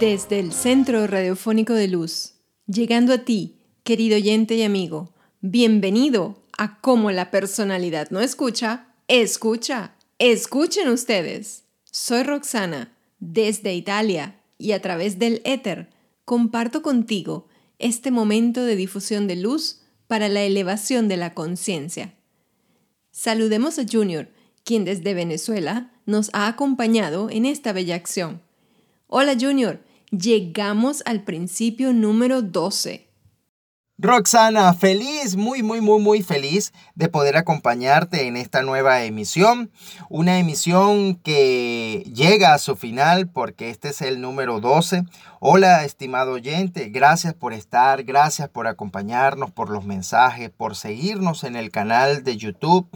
Desde el Centro Radiofónico de Luz, llegando a ti, querido oyente y amigo, bienvenido a Cómo la personalidad no escucha, escucha. Escuchen ustedes. Soy Roxana, desde Italia y a través del éter, comparto contigo este momento de difusión de luz para la elevación de la conciencia. Saludemos a Junior, quien desde Venezuela nos ha acompañado en esta bella acción. Hola Junior, llegamos al principio número 12. Roxana, feliz, muy, muy, muy, muy feliz de poder acompañarte en esta nueva emisión. Una emisión que llega a su final porque este es el número 12. Hola, estimado oyente, gracias por estar, gracias por acompañarnos, por los mensajes, por seguirnos en el canal de YouTube,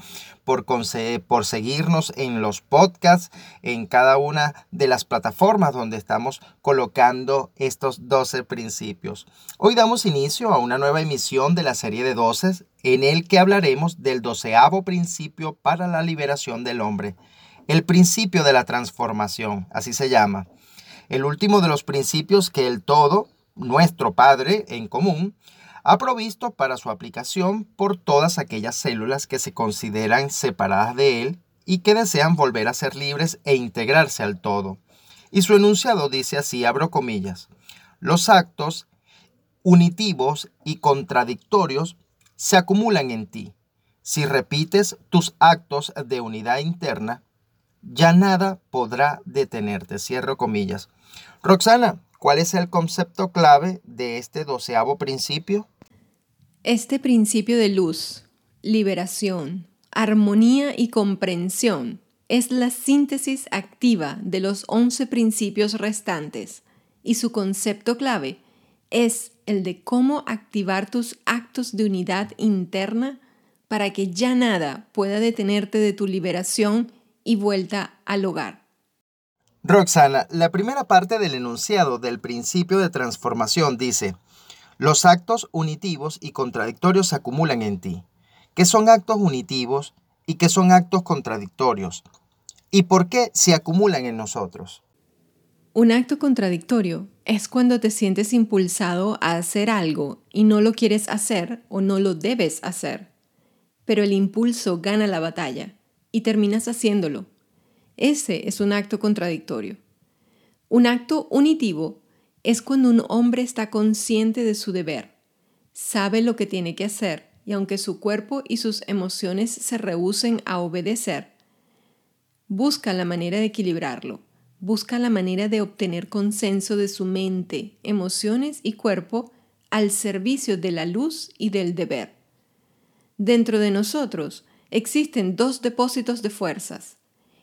por, por seguirnos en los podcasts, en cada una de las plataformas donde estamos colocando estos 12 principios. Hoy damos inicio a una nueva emisión de la serie de 12 en el que hablaremos del doceavo principio para la liberación del hombre, el principio de la transformación, así se llama. El último de los principios que el todo, nuestro Padre en común, ha provisto para su aplicación por todas aquellas células que se consideran separadas de él y que desean volver a ser libres e integrarse al todo. Y su enunciado dice así, abro comillas, los actos unitivos y contradictorios se acumulan en ti. Si repites tus actos de unidad interna, ya nada podrá detenerte. Cierro comillas. Roxana, ¿cuál es el concepto clave de este doceavo principio? Este principio de luz, liberación, armonía y comprensión es la síntesis activa de los once principios restantes y su concepto clave es el de cómo activar tus actos de unidad interna para que ya nada pueda detenerte de tu liberación y vuelta al hogar. Roxana, la primera parte del enunciado del principio de transformación dice, los actos unitivos y contradictorios se acumulan en ti. ¿Qué son actos unitivos y qué son actos contradictorios? ¿Y por qué se acumulan en nosotros? Un acto contradictorio es cuando te sientes impulsado a hacer algo y no lo quieres hacer o no lo debes hacer. Pero el impulso gana la batalla y terminas haciéndolo. Ese es un acto contradictorio. Un acto unitivo es cuando un hombre está consciente de su deber, sabe lo que tiene que hacer y aunque su cuerpo y sus emociones se rehúsen a obedecer, busca la manera de equilibrarlo, busca la manera de obtener consenso de su mente, emociones y cuerpo al servicio de la luz y del deber. Dentro de nosotros existen dos depósitos de fuerzas,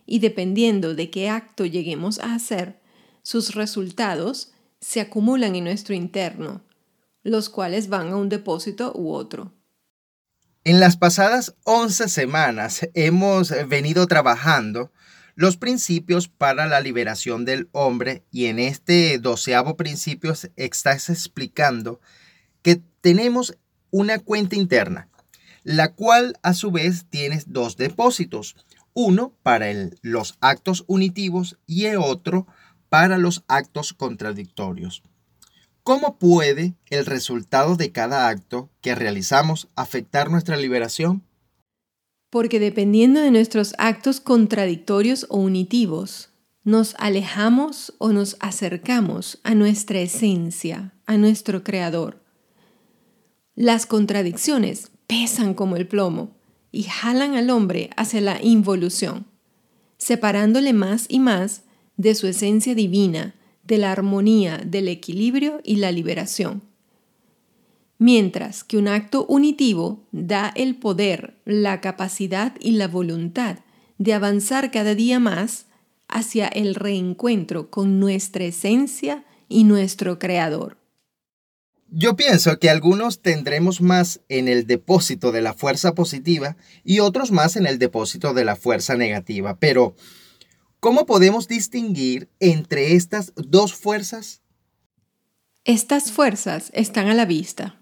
y dependiendo de qué acto lleguemos a hacer, sus resultados se acumulan en nuestro interno, los cuales van a un depósito u otro. En las pasadas 11 semanas hemos venido trabajando los principios para la liberación del hombre y en este doceavo principio estás explicando que tenemos una cuenta interna, la cual a su vez tiene dos depósitos, uno para los actos unitivos y otro para los actos contradictorios. ¿Cómo puede el resultado de cada acto que realizamos afectar nuestra liberación? Porque dependiendo de nuestros actos contradictorios o unitivos, nos alejamos o nos acercamos a nuestra esencia, a nuestro creador. Las contradicciones pesan como el plomo y jalan al hombre hacia la involución, separándole más y más de su esencia divina, de la armonía, del equilibrio y la liberación. Mientras que un acto unitivo da el poder, la capacidad y la voluntad de avanzar cada día más hacia el reencuentro con nuestra esencia y nuestro creador. Yo pienso que algunos tendremos más en el depósito de la fuerza positiva y otros más en el depósito de la fuerza negativa, pero ¿Cómo podemos distinguir entre estas dos fuerzas? Estas fuerzas están a la vista.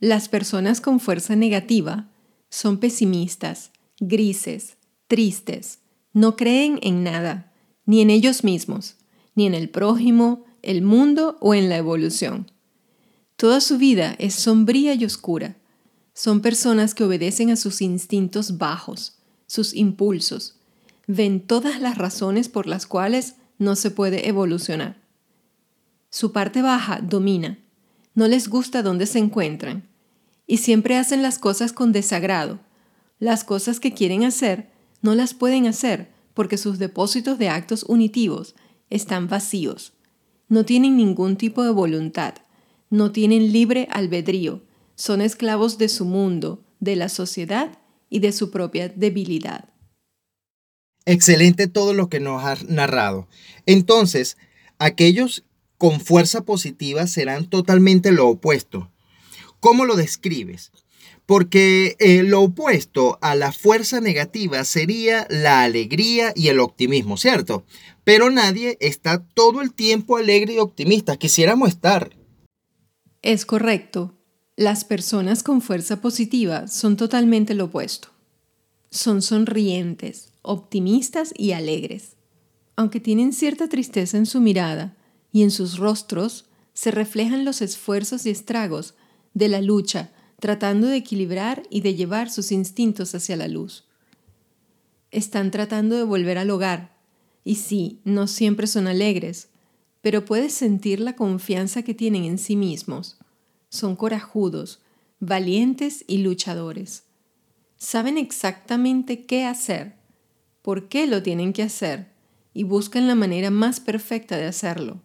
Las personas con fuerza negativa son pesimistas, grises, tristes, No creen en nada, ni en ellos mismos, ni en el prójimo, el mundo o en la evolución. Toda su vida es sombría y oscura. Son personas que obedecen a sus instintos bajos, sus impulsos. Ven todas las razones por las cuales no se puede evolucionar. Su parte baja domina. No les gusta dónde se encuentran. Y siempre hacen las cosas con desagrado. Las cosas que quieren hacer no las pueden hacer porque sus depósitos de actos unitivos están vacíos. No tienen ningún tipo de voluntad no tienen libre albedrío, son esclavos de su mundo, de la sociedad y de su propia debilidad. Excelente todo lo que nos has narrado. Entonces, aquellos con fuerza positiva serán totalmente lo opuesto. ¿Cómo lo describes? Porque eh, lo opuesto a la fuerza negativa sería la alegría y el optimismo, ¿cierto? Pero nadie está todo el tiempo alegre y optimista. Quisiéramos estar. Es correcto. Las personas con fuerza positiva son totalmente lo opuesto. Son sonrientes, optimistas y alegres. Aunque tienen cierta tristeza en su mirada y en sus rostros, se reflejan los esfuerzos y estragos de la lucha tratando de equilibrar y de llevar sus instintos hacia la luz. Están tratando de volver al hogar, y sí, no siempre son alegres, pero puedes sentir la confianza que tienen en sí mismos. Son corajudos, valientes y luchadores. Saben exactamente qué hacer, por qué lo tienen que hacer y buscan la manera más perfecta de hacerlo.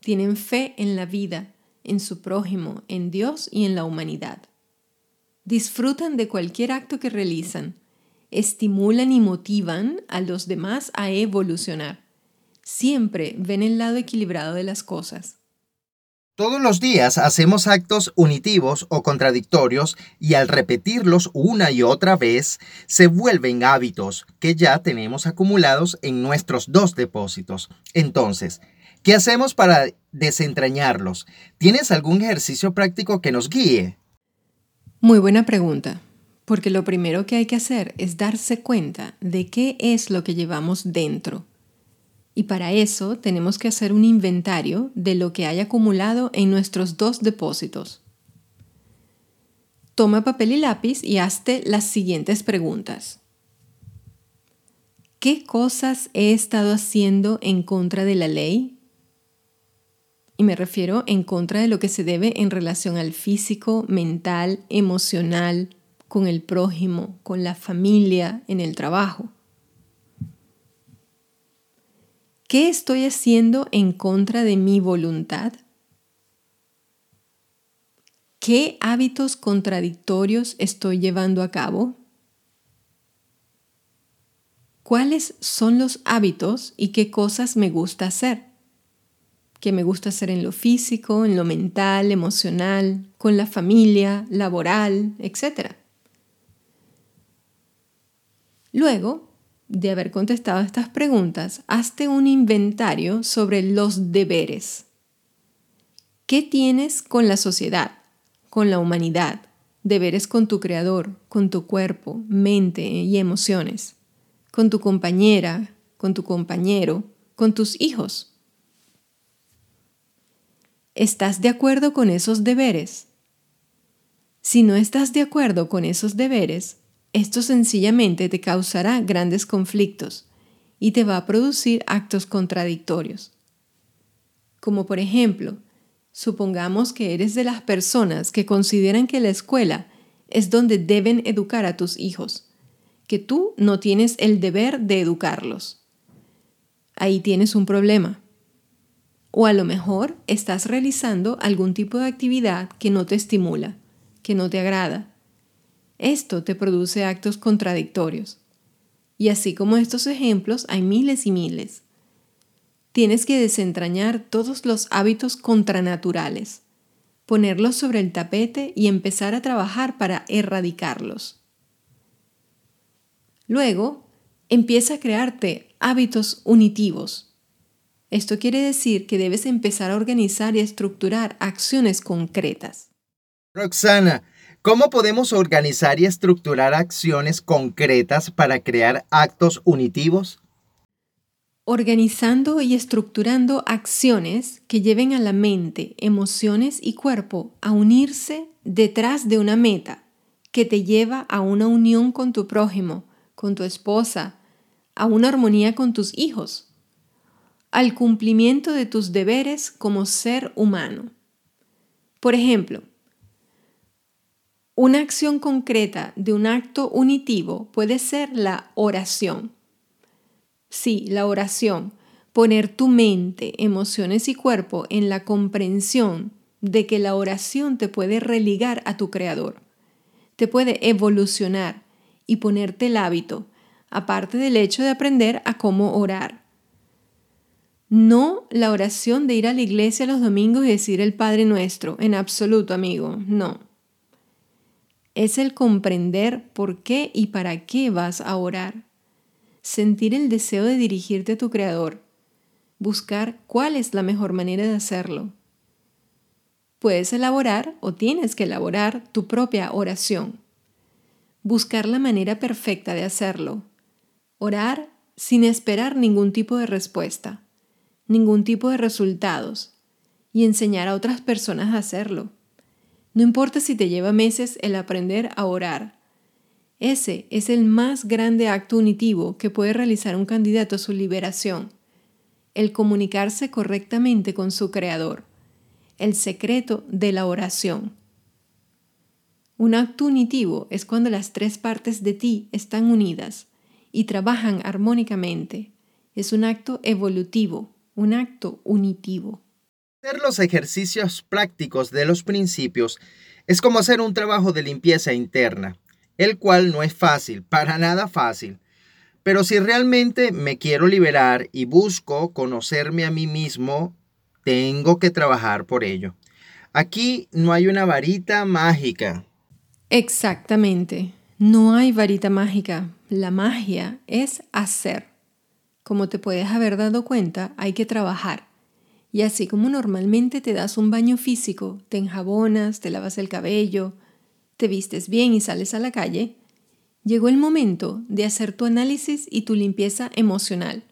Tienen fe en la vida, en su prójimo, en Dios y en la humanidad. Disfrutan de cualquier acto que realizan, estimulan y motivan a los demás a evolucionar siempre ven el lado equilibrado de las cosas. Todos los días hacemos actos unitivos o contradictorios y al repetirlos una y otra vez se vuelven hábitos que ya tenemos acumulados en nuestros dos depósitos. Entonces, ¿qué hacemos para desentrañarlos? ¿Tienes algún ejercicio práctico que nos guíe? Muy buena pregunta, porque lo primero que hay que hacer es darse cuenta de qué es lo que llevamos dentro y para eso tenemos que hacer un inventario de lo que hay acumulado en nuestros dos depósitos. Toma papel y lápiz y hazte las siguientes preguntas. ¿Qué cosas he estado haciendo en contra de la ley? Y me refiero en contra de lo que se debe en relación al físico, mental, emocional, con el prójimo, con la familia, en el trabajo. ¿Qué estoy haciendo en contra de mi voluntad? ¿Qué hábitos contradictorios estoy llevando a cabo? ¿Cuáles son los hábitos y qué cosas me gusta hacer? ¿Qué me gusta hacer en lo físico, en lo mental, emocional, con la familia, laboral, etcétera? Luego, de haber contestado estas preguntas, hazte un inventario sobre los deberes. ¿Qué tienes con la sociedad, con la humanidad? Deberes con tu creador, con tu cuerpo, mente y emociones, con tu compañera, con tu compañero, con tus hijos. ¿Estás de acuerdo con esos deberes? Si no estás de acuerdo con esos deberes, esto sencillamente te causará grandes conflictos y te va a producir actos contradictorios. Como por ejemplo, supongamos que eres de las personas que consideran que la escuela es donde deben educar a tus hijos, que tú no tienes el deber de educarlos. Ahí tienes un problema. O a lo mejor estás realizando algún tipo de actividad que no te estimula, que no te agrada esto te produce actos contradictorios. Y así como estos ejemplos, hay miles y miles. Tienes que desentrañar todos los hábitos contranaturales, ponerlos sobre el tapete y empezar a trabajar para erradicarlos. Luego, empieza a crearte hábitos unitivos. Esto quiere decir que debes empezar a organizar y estructurar acciones concretas. Roxana, ¿Cómo podemos organizar y estructurar acciones concretas para crear actos unitivos? Organizando y estructurando acciones que lleven a la mente, emociones y cuerpo a unirse detrás de una meta que te lleva a una unión con tu prójimo, con tu esposa, a una armonía con tus hijos, al cumplimiento de tus deberes como ser humano. Por ejemplo, una acción concreta de un acto unitivo puede ser la oración. Sí, la oración. Poner tu mente, emociones y cuerpo en la comprensión de que la oración te puede religar a tu Creador, te puede evolucionar y ponerte el hábito, aparte del hecho de aprender a cómo orar. No la oración de ir a la iglesia los domingos y decir el Padre Nuestro, en absoluto, amigo, no es el comprender por qué y para qué vas a orar. Sentir el deseo de dirigirte a tu Creador. Buscar cuál es la mejor manera de hacerlo. Puedes elaborar o tienes que elaborar tu propia oración. Buscar la manera perfecta de hacerlo. Orar sin esperar ningún tipo de respuesta, ningún tipo de resultados, y enseñar a otras personas a hacerlo. No importa si te lleva meses el aprender a orar. Ese es el más grande acto unitivo que puede realizar un candidato a su liberación. El comunicarse correctamente con su Creador. El secreto de la oración. Un acto unitivo es cuando las tres partes de ti están unidas y trabajan armónicamente. Es un acto evolutivo, un acto unitivo. Hacer los ejercicios prácticos de los principios es como hacer un trabajo de limpieza interna, el cual no es fácil, para nada fácil. Pero si realmente me quiero liberar y busco conocerme a mí mismo, tengo que trabajar por ello. Aquí no hay una varita mágica. Exactamente, no hay varita mágica. La magia es hacer. Como te puedes haber dado cuenta, hay que trabajar. Y así como normalmente te das un baño físico, te enjabonas, te lavas el cabello, te vistes bien y sales a la calle, llegó el momento de hacer tu análisis y tu limpieza emocional,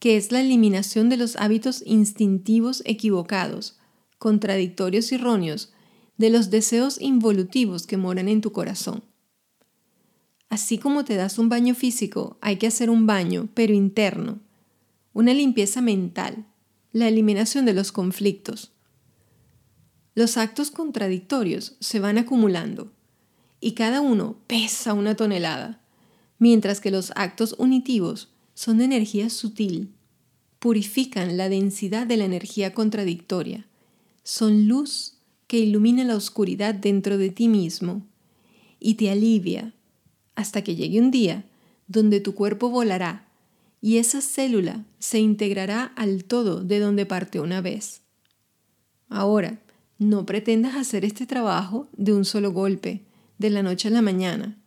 que es la eliminación de los hábitos instintivos equivocados, contradictorios y erróneos, de los deseos involutivos que moran en tu corazón. Así como te das un baño físico, hay que hacer un baño, pero interno, una limpieza mental, la eliminación de los conflictos. Los actos contradictorios se van acumulando y cada uno pesa una tonelada, mientras que los actos unitivos son de energía sutil, purifican la densidad de la energía contradictoria, son luz que ilumina la oscuridad dentro de ti mismo y te alivia hasta que llegue un día donde tu cuerpo volará y esa célula se integrará al todo de donde parte una vez. Ahora, no pretendas hacer este trabajo de un solo golpe, de la noche a la mañana.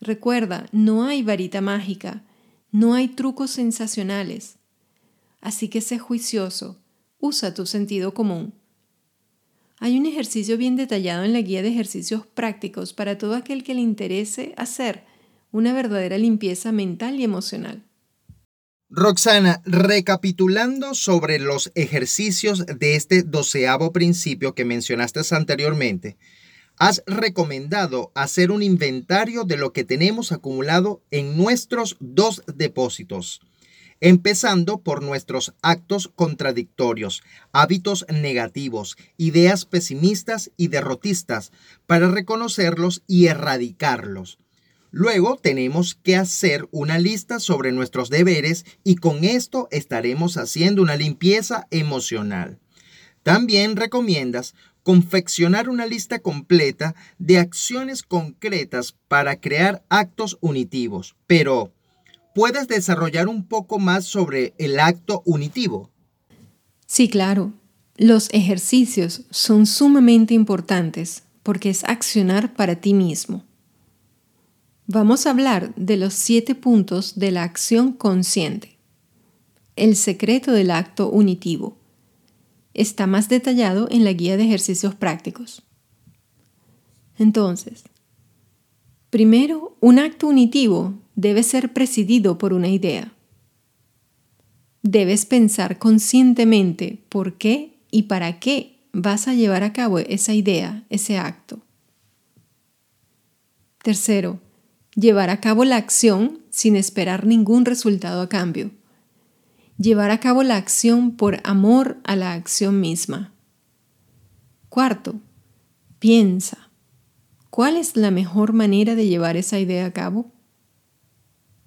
Recuerda, no hay varita mágica, no hay trucos sensacionales. Así que sé juicioso, usa tu sentido común. Hay un ejercicio bien detallado en la guía de ejercicios prácticos para todo aquel que le interese hacer una verdadera limpieza mental y emocional. Roxana, recapitulando sobre los ejercicios de este doceavo principio que mencionaste anteriormente, has recomendado hacer un inventario de lo que tenemos acumulado en nuestros dos depósitos, empezando por nuestros actos contradictorios, hábitos negativos, ideas pesimistas y derrotistas, para reconocerlos y erradicarlos. Luego tenemos que hacer una lista sobre nuestros deberes y con esto estaremos haciendo una limpieza emocional. También recomiendas confeccionar una lista completa de acciones concretas para crear actos unitivos. Pero, ¿puedes desarrollar un poco más sobre el acto unitivo? Sí, claro. Los ejercicios son sumamente importantes porque es accionar para ti mismo. Vamos a hablar de los siete puntos de la acción consciente. El secreto del acto unitivo. Está más detallado en la guía de ejercicios prácticos. Entonces, primero, un acto unitivo debe ser presidido por una idea. Debes pensar conscientemente por qué y para qué vas a llevar a cabo esa idea, ese acto. Tercero, llevar a cabo la acción sin esperar ningún resultado a cambio. Llevar a cabo la acción por amor a la acción misma. Cuarto, piensa. ¿Cuál es la mejor manera de llevar esa idea a cabo?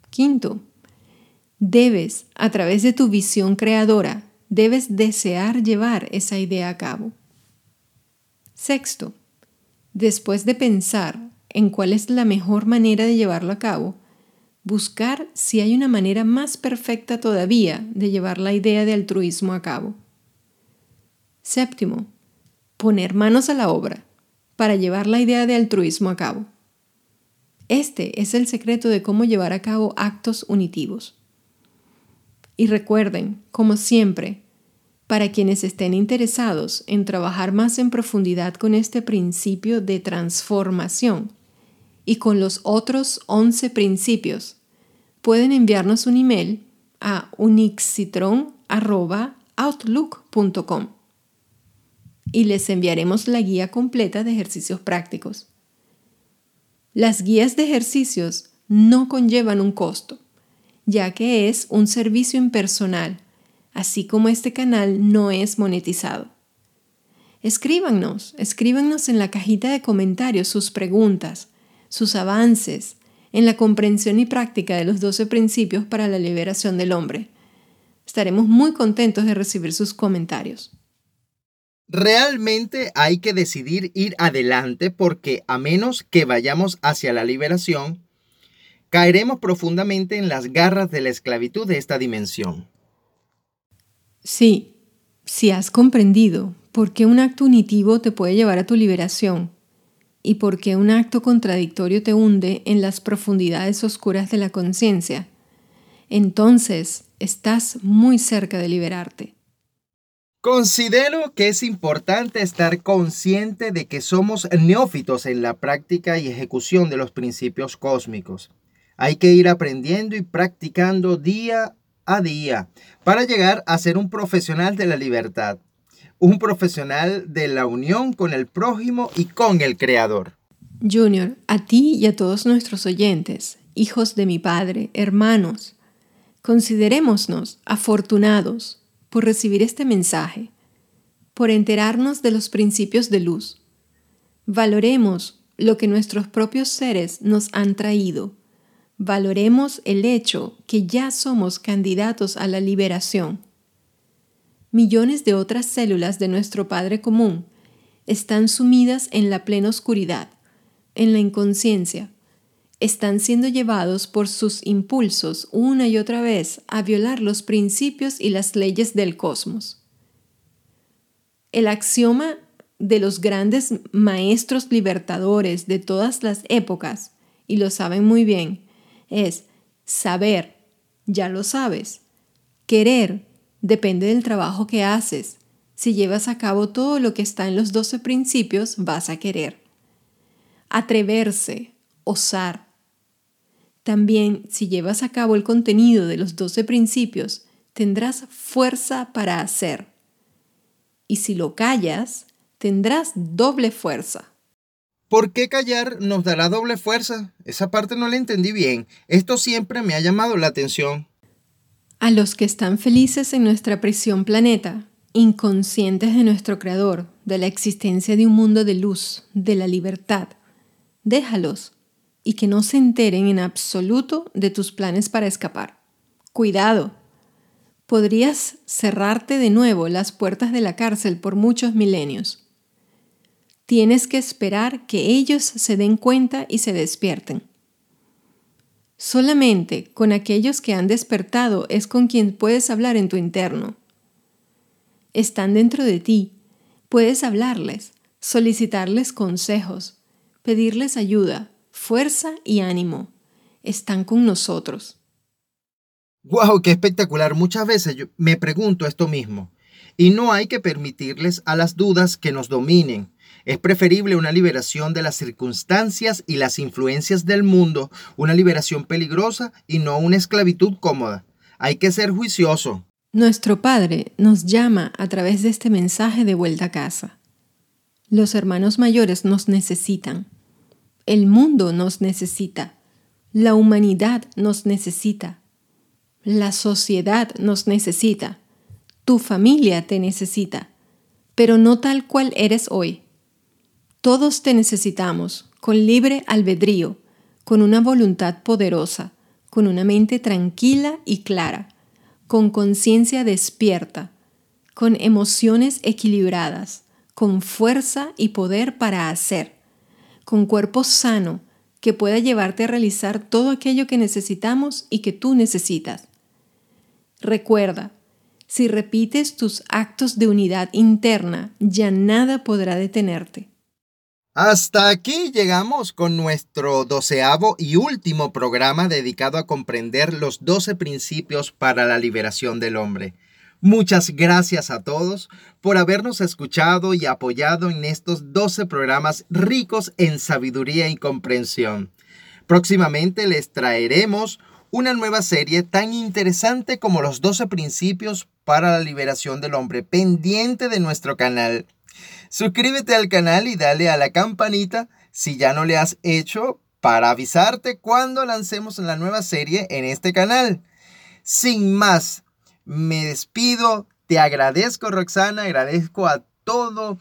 Quinto, debes, a través de tu visión creadora, debes desear llevar esa idea a cabo. Sexto, después de pensar en cuál es la mejor manera de llevarlo a cabo, buscar si hay una manera más perfecta todavía de llevar la idea de altruismo a cabo. Séptimo, poner manos a la obra para llevar la idea de altruismo a cabo. Este es el secreto de cómo llevar a cabo actos unitivos. Y recuerden, como siempre, para quienes estén interesados en trabajar más en profundidad con este principio de transformación, y con los otros 11 principios, pueden enviarnos un email a unixitron.outlook.com y les enviaremos la guía completa de ejercicios prácticos. Las guías de ejercicios no conllevan un costo, ya que es un servicio impersonal, así como este canal no es monetizado. Escríbanos, escríbanos en la cajita de comentarios sus preguntas, sus avances en la comprensión y práctica de los 12 principios para la liberación del hombre. Estaremos muy contentos de recibir sus comentarios. Realmente hay que decidir ir adelante porque a menos que vayamos hacia la liberación, caeremos profundamente en las garras de la esclavitud de esta dimensión. Sí, si has comprendido por qué un acto unitivo te puede llevar a tu liberación y porque un acto contradictorio te hunde en las profundidades oscuras de la conciencia, entonces estás muy cerca de liberarte. Considero que es importante estar consciente de que somos neófitos en la práctica y ejecución de los principios cósmicos. Hay que ir aprendiendo y practicando día a día para llegar a ser un profesional de la libertad un profesional de la unión con el prójimo y con el Creador. Junior, a ti y a todos nuestros oyentes, hijos de mi Padre, hermanos, considerémonos afortunados por recibir este mensaje, por enterarnos de los principios de luz. Valoremos lo que nuestros propios seres nos han traído. Valoremos el hecho que ya somos candidatos a la liberación millones de otras células de nuestro Padre común están sumidas en la plena oscuridad, en la inconsciencia, están siendo llevados por sus impulsos una y otra vez a violar los principios y las leyes del cosmos. El axioma de los grandes maestros libertadores de todas las épocas, y lo saben muy bien, es saber, ya lo sabes, querer, Depende del trabajo que haces. Si llevas a cabo todo lo que está en los 12 principios, vas a querer. Atreverse, osar. También, si llevas a cabo el contenido de los 12 principios, tendrás fuerza para hacer. Y si lo callas, tendrás doble fuerza. ¿Por qué callar nos dará doble fuerza? Esa parte no la entendí bien. Esto siempre me ha llamado la atención. A los que están felices en nuestra prisión planeta, inconscientes de nuestro Creador, de la existencia de un mundo de luz, de la libertad, déjalos y que no se enteren en absoluto de tus planes para escapar. Cuidado, podrías cerrarte de nuevo las puertas de la cárcel por muchos milenios. Tienes que esperar que ellos se den cuenta y se despierten. Solamente con aquellos que han despertado es con quien puedes hablar en tu interno. Están dentro de ti. Puedes hablarles, solicitarles consejos, pedirles ayuda, fuerza y ánimo. Están con nosotros. ¡Wow! ¡Qué espectacular! Muchas veces yo me pregunto esto mismo. Y no hay que permitirles a las dudas que nos dominen. Es preferible una liberación de las circunstancias y las influencias del mundo, una liberación peligrosa y no una esclavitud cómoda. Hay que ser juicioso. Nuestro Padre nos llama a través de este mensaje de vuelta a casa. Los hermanos mayores nos necesitan. El mundo nos necesita. La humanidad nos necesita. La sociedad nos necesita. Tu familia te necesita. Pero no tal cual eres hoy. Todos te necesitamos, con libre albedrío, con una voluntad poderosa, con una mente tranquila y clara, con conciencia despierta, con emociones equilibradas, con fuerza y poder para hacer con cuerpo sano que pueda llevarte a realizar todo aquello que necesitamos y que tú necesitas. Recuerda, si repites tus actos de unidad interna, ya nada podrá detenerte. Hasta aquí llegamos con nuestro doceavo y último programa dedicado a comprender los doce principios para la liberación del hombre. Muchas gracias a todos por habernos escuchado y apoyado en estos 12 programas ricos en sabiduría y comprensión. Próximamente les traeremos una nueva serie tan interesante como los 12 principios para la liberación del hombre pendiente de nuestro canal. Suscríbete al canal y dale a la campanita si ya no le has hecho para avisarte cuando lancemos la nueva serie en este canal. Sin más, me despido. Te agradezco, Roxana. Agradezco a todo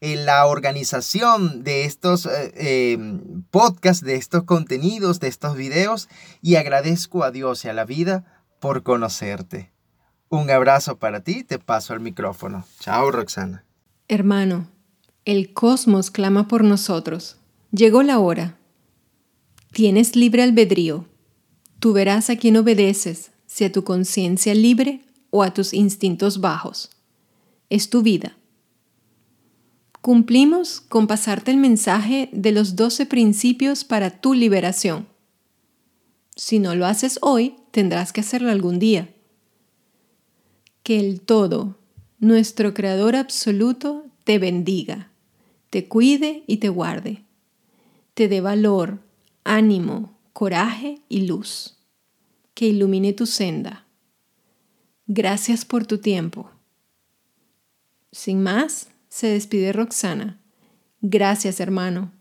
eh, la organización de estos eh, eh, podcasts, de estos contenidos, de estos videos. Y agradezco a Dios y a la vida por conocerte. Un abrazo para ti. Te paso el micrófono. Chao, Roxana. Hermano, el cosmos clama por nosotros. Llegó la hora. Tienes libre albedrío. Tú verás a quién obedeces si a tu conciencia libre o a tus instintos bajos. Es tu vida. Cumplimos con pasarte el mensaje de los 12 principios para tu liberación. Si no lo haces hoy, tendrás que hacerlo algún día. Que el todo, nuestro Creador absoluto, te bendiga, te cuide y te guarde, te dé valor, ánimo, coraje y luz que ilumine tu senda. Gracias por tu tiempo. Sin más, se despide Roxana. Gracias, hermano.